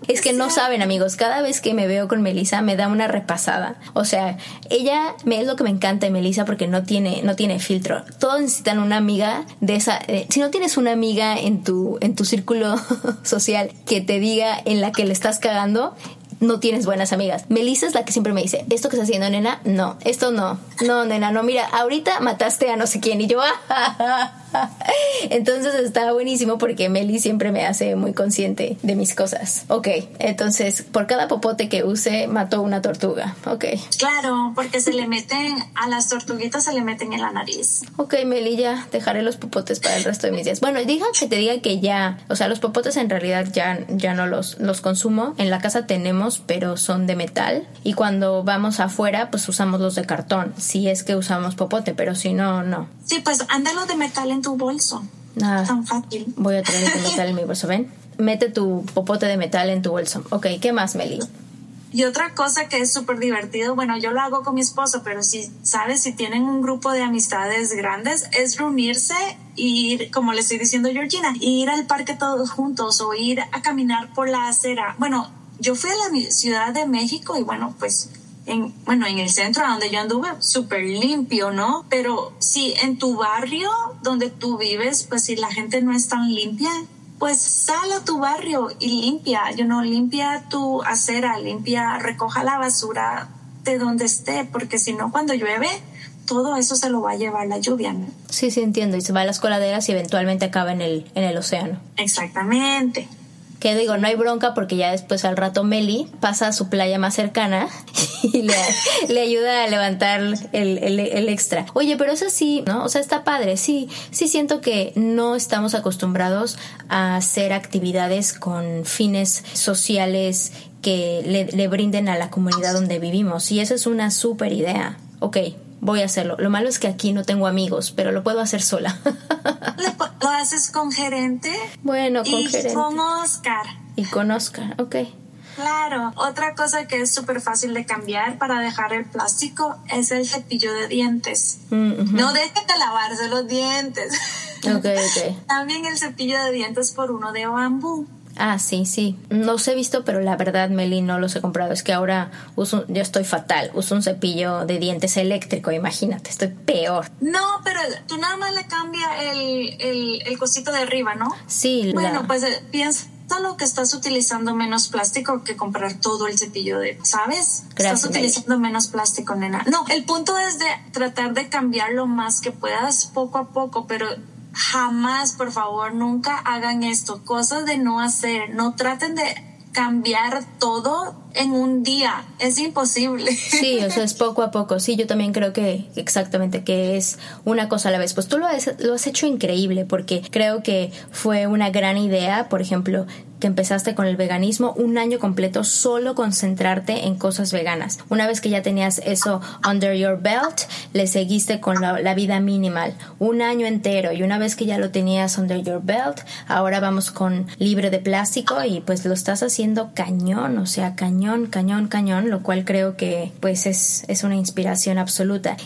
Es que no saben, amigos, cada vez que me veo con Melissa me da una repasada. O sea, ella me, es lo que me encanta de Melissa porque no tiene, no tiene filtro. Todos necesitan una amiga de esa. eh, si no tienes una amiga en tu, en tu círculo social que te diga en la que le estás cagando, no tienes buenas amigas. Melissa es la que siempre me dice, ¿esto que estás haciendo, nena? No, esto no. No, nena, no, mira, ahorita mataste a no sé quién y yo... Entonces está buenísimo porque Meli siempre me hace muy consciente de mis cosas. Ok, entonces por cada popote que use mató una tortuga. Ok. Claro, porque se le meten, a las tortuguitas se le meten en la nariz. Ok, Meli, ya dejaré los popotes para el resto de mis días. Bueno, diga que te diga que ya, o sea, los popotes en realidad ya, ya no los, los consumo. En la casa tenemos, pero son de metal. Y cuando vamos afuera, pues usamos los de cartón. Si es que usamos popote, pero si no, no. Sí, pues ándalo de metal en tu bolso. Nada. Tan fácil. Voy a traer el de metal en mi bolso, ¿ven? Mete tu popote de metal en tu bolso. Ok, ¿qué más, Meli? Y otra cosa que es súper divertido, bueno, yo lo hago con mi esposo, pero si, ¿sabes? Si tienen un grupo de amistades grandes, es reunirse y ir, como le estoy diciendo a Georgina, ir al parque todos juntos o ir a caminar por la acera. Bueno, yo fui a la Ciudad de México y bueno, pues en, bueno, en el centro donde yo anduve, súper limpio, ¿no? Pero si en tu barrio donde tú vives, pues si la gente no es tan limpia, pues sal a tu barrio y limpia, you know, limpia tu acera, limpia, recoja la basura de donde esté, porque si no, cuando llueve, todo eso se lo va a llevar la lluvia, ¿no? Sí, sí, entiendo. Y se va a las coladeras y eventualmente acaba en el, en el océano. Exactamente. Digo, no hay bronca porque ya después al rato Meli pasa a su playa más cercana y le, ayuda a levantar el, el- el extra. Oye, pero eso sí, ¿no? O sea, está padre. Sí, sí siento que no estamos acostumbrados a hacer actividades con fines sociales que le, le brinden a la comunidad donde vivimos. Y esa es una súper idea. Ok, voy a hacerlo. Lo malo es que aquí no tengo amigos, pero lo puedo hacer sola. Lo haces con gerente bueno, con y gerente. con Oscar. Y con Oscar, ok. Claro, otra cosa que es súper fácil de cambiar para dejar el plástico es el cepillo de dientes. Mm. No dejen de lavarse los dientes. Ok, ok. También el cepillo de dientes por uno de bambú. Ah, sí, sí. Los he visto, pero la verdad, Meli, no los he comprado. Es que ahora uso, yo estoy fatal. Uso un cepillo de dientes eléctrico, imagínate, estoy peor. No, pero tú nada más le cambia el, el, el cosito de arriba, ¿no? Sí, la- Bueno, pues eh, piensa lo que estás utilizando menos plástico que comprar todo el cepillo de, ¿sabes? Gracias, estás utilizando menos plástico, nena. No, el punto es de tratar de cambiar lo más que puedas poco a poco, pero jamás, por favor, nunca hagan esto. Cosas de no hacer. No traten de cambiar todo en un día. Es imposible. Sí, o sea, es poco a poco. Sí, yo también creo que exactamente que es una cosa a la vez. Pues tú lo has, lo has hecho increíble porque creo que fue una gran idea, por ejemplo, que empezaste con el veganismo un año completo solo concentrarte en cosas veganas. Una vez que ya tenías eso under your belt, le seguiste con la, vida minimal un año entero y una vez que ya lo tenías under your belt, ahora vamos con libre de plástico y pues lo estás haciendo cañón, o sea, cañón, cañón, cañón, lo cual creo que pues es, es una inspiración absoluta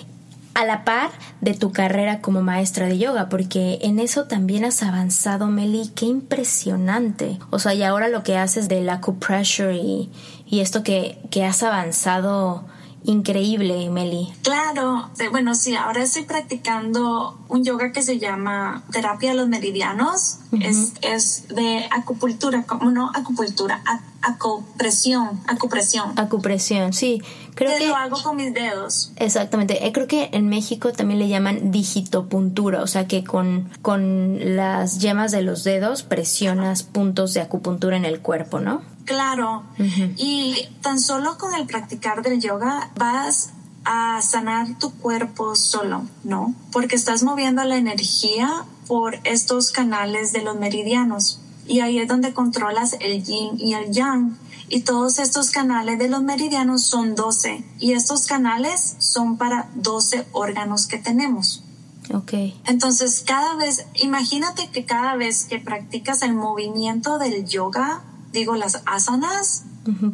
a la par de tu carrera como maestra de yoga, porque en eso también has avanzado, Meli, qué impresionante. O sea, y ahora lo que haces del acupressure y, y esto que, que has avanzado increíble, Meli. Claro, Sí, bueno, sí, ahora estoy practicando un yoga que se llama terapia de los meridianos. es, es de acupuntura, como no acupuntura, acupresión, acupresión. Acupresión, sí. Creo que, lo hago con mis dedos. Exactamente. Eh, creo que en México también le llaman digitopuntura, o sea que con, con las yemas de los dedos presionas puntos de acupuntura en el cuerpo, ¿no? Claro. Y tan solo con el practicar del yoga vas a sanar tu cuerpo solo, ¿no? Porque estás moviendo la energía por estos canales de los meridianos. Y ahí es donde controlas el yin y el yang. Y todos estos canales de los meridianos son 12. Y estos canales son para 12 órganos que tenemos. Ok. Entonces, cada vez, imagínate que cada vez que practicas el movimiento del yoga, digo las asanas.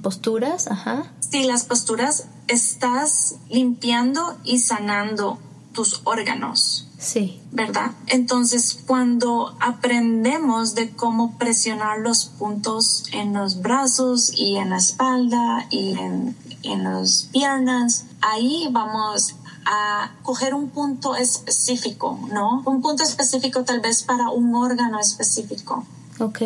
Posturas, ajá. Sí, las posturas, estás limpiando y sanando tus órganos. Sí. ¿Verdad? Entonces, cuando aprendemos de cómo presionar los puntos en los brazos y en la espalda y en, en las piernas, ahí vamos a coger un punto específico, ¿no? Un punto específico tal vez para un órgano específico. Ok.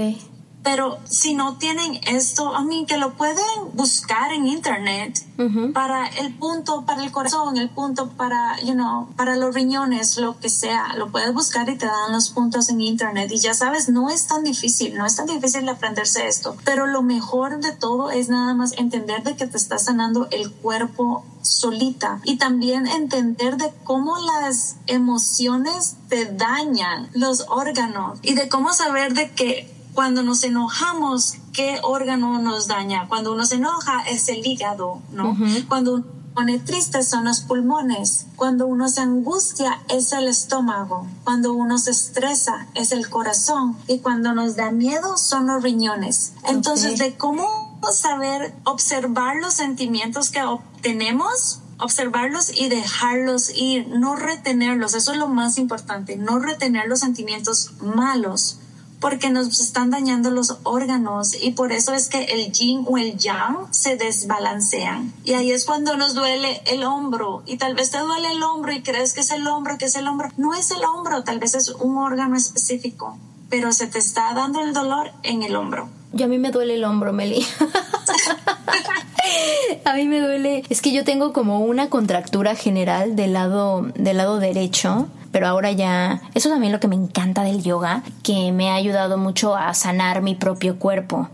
Pero si no tienen esto, a mí que lo pueden buscar en internet para el punto para el corazón, el punto para, you know, para los riñones, lo que sea, lo puedes buscar y te dan los puntos en internet. Y ya sabes, no es tan difícil, no es tan difícil aprenderse esto, pero lo mejor de todo es nada más entender de que te está sanando el cuerpo solita. Y también entender de cómo las emociones te dañan los órganos y de cómo saber de que cuando nos enojamos, ¿qué órgano nos daña? Cuando uno se enoja es el hígado, ¿no? Cuando uno se pone triste son los pulmones. Cuando uno se angustia es el estómago. Cuando uno se estresa es el corazón. Y cuando nos da miedo son los riñones. Entonces, de cómo saber observar los sentimientos que obtenemos observarlos y dejarlos ir, no retenerlos, eso es lo más importante, no retener los sentimientos malos, porque nos están dañando los órganos y por eso es que el yin o el yang se desbalancean. Y ahí es cuando nos duele el hombro y tal vez te duele el hombro y crees que es el hombro, que es el hombro. No es el hombro, tal vez es un órgano específico, pero se te está dando el dolor en el hombro. Y a mí me duele el hombro, Meli. a mí me duele. Es que yo tengo como una contractura general del lado, del lado derecho pero ahora ya, eso es también lo que me encanta del yoga, que me ha ayudado mucho a sanar mi propio cuerpo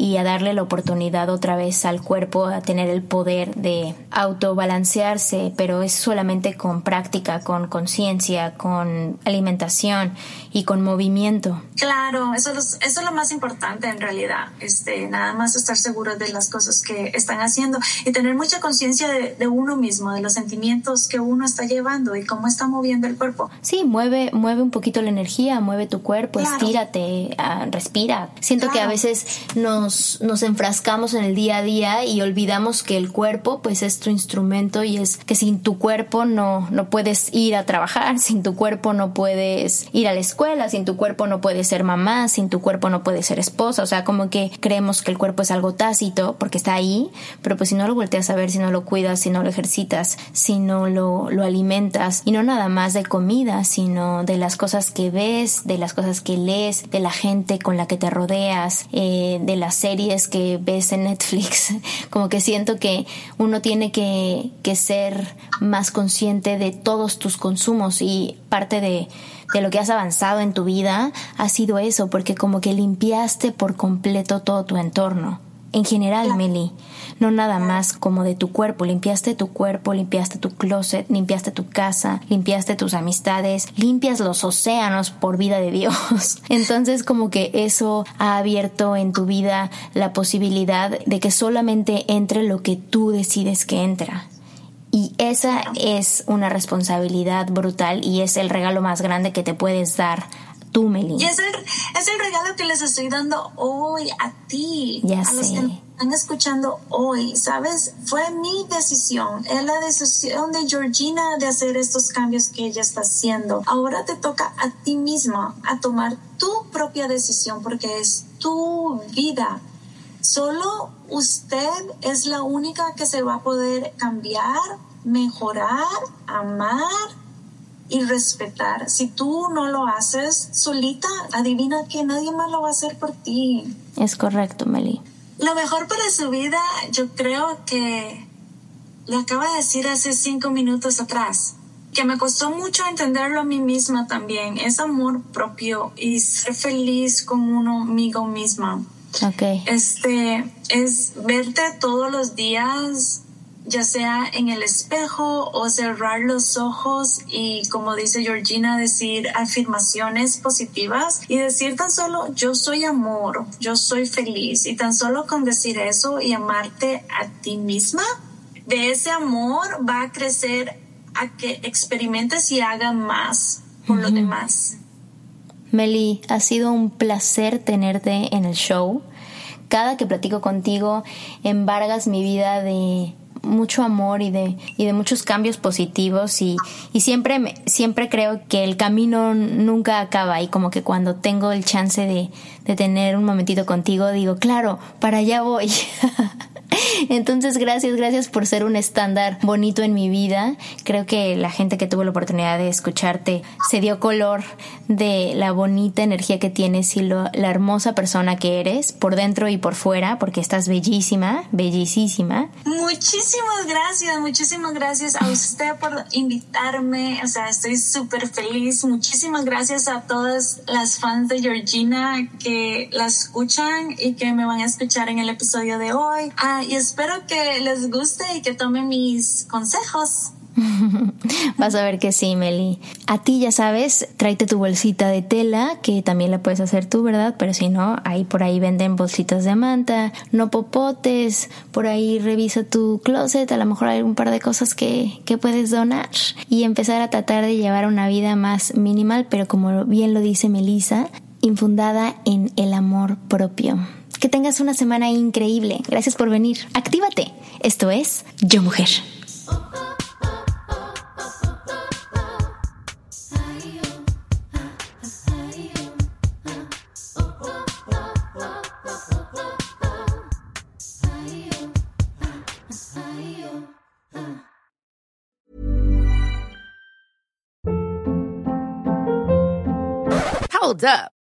y a darle la oportunidad otra vez al cuerpo a tener el poder de autobalancearse, pero es solamente con práctica, con conciencia, con alimentación y con movimiento. Claro, eso es, eso es lo más importante en realidad, este, nada más estar seguro de las cosas que están haciendo y tener mucha conciencia de, uno mismo, de los sentimientos que uno está llevando y cómo está moviendo el cuerpo. Sí, mueve, mueve un poquito la energía, mueve tu cuerpo, estírate, ah, respira. Siento que a veces nos nos, enfrascamos en el día a día y olvidamos que el cuerpo pues es tu instrumento y es que sin tu cuerpo no, no puedes ir a trabajar, sin tu cuerpo no puedes ir a la escuela, sin tu cuerpo no puedes ser mamá, sin tu cuerpo no puedes ser esposa, o sea, como que creemos que el cuerpo es algo tácito porque está ahí, pero pues si no lo volteas a ver, si no lo cuidas, si no lo ejercitas, si no lo, lo alimentas, y no nada más de comida, sino de las cosas que ves, de las cosas que lees, de la gente con la que te rodeas, eh, de las series que ves en Netflix. Como que siento que uno tiene que, que ser más consciente de todos tus consumos y parte de, de lo que has avanzado en tu vida ha sido eso, porque como que limpiaste por completo todo tu entorno. En general, Meli no nada más como de tu cuerpo, limpiaste tu cuerpo, limpiaste tu closet, limpiaste tu casa, limpiaste tus amistades, limpias los océanos por vida de Dios. Entonces como que eso ha abierto en tu vida la posibilidad de que solamente entre lo que tú decides que entra. Y esa es una responsabilidad brutal y es el regalo más grande que te puedes dar tú, Meli. Y es el, es el regalo que les estoy dando hoy a ti. Ya a sé. Los que están escuchando hoy, ¿sabes? Fue mi decisión. Es la decisión de Georgina de hacer estos cambios que ella está haciendo. Ahora te toca a ti misma a tomar tu propia decisión porque es tu vida. Solo usted es la única que se va a poder cambiar, mejorar, amar y respetar. Si tú no lo haces solita, adivina que nadie más lo va a hacer por ti. Es correcto, Meli. Lo mejor para su vida, yo creo que lo acaba de decir hace cinco minutos atrás, que me costó mucho entenderlo a mí misma también, es amor propio y ser feliz con uno amigo misma. Ok. Este es verte todos los días, ya sea en el espejo o cerrar los ojos y como dice Georgina, decir afirmaciones positivas y decir tan solo yo soy amor, yo soy feliz y tan solo con decir eso y amarte a ti misma, de ese amor va a crecer a que experimentes y hagas más por los demás. Meli, ha sido un placer tenerte en el show. Cada que platico contigo, embargas mi vida de mucho amor y de, y de muchos cambios positivos y, y siempre, me- siempre creo que el camino nunca acaba y como que cuando tengo el chance de, de tener un momentito contigo digo, claro, para allá voy. Entonces, gracias, gracias por ser un estándar bonito en mi vida. Creo que la gente que tuvo la oportunidad de escucharte se dio color de la bonita energía que tienes y lo- la hermosa persona que eres, por dentro y por fuera, porque estás bellísima, bellísima. Muchísimas gracias, muchísimas gracias a usted por invitarme. O sea, estoy súper feliz. Muchísimas gracias a todas las fans de Georgina que la escuchan y que me van a escuchar en el episodio de hoy. Y espero que les guste y que tomen mis consejos. Vas a ver que sí, Meli. A ti ya sabes, tráete tu bolsita de tela, que también la puedes hacer tú, ¿verdad? Pero si no, ahí por ahí venden bolsitas de manta, no popotes, por ahí revisa tu closet, a lo mejor hay un par de cosas que, que puedes donar y empezar a tratar de llevar una vida más minimal, pero como bien lo dice Melissa, infundada en el amor propio. Que tengas una semana increíble. Gracias por venir. Actívate. Esto es Yo Mujer. Hold up.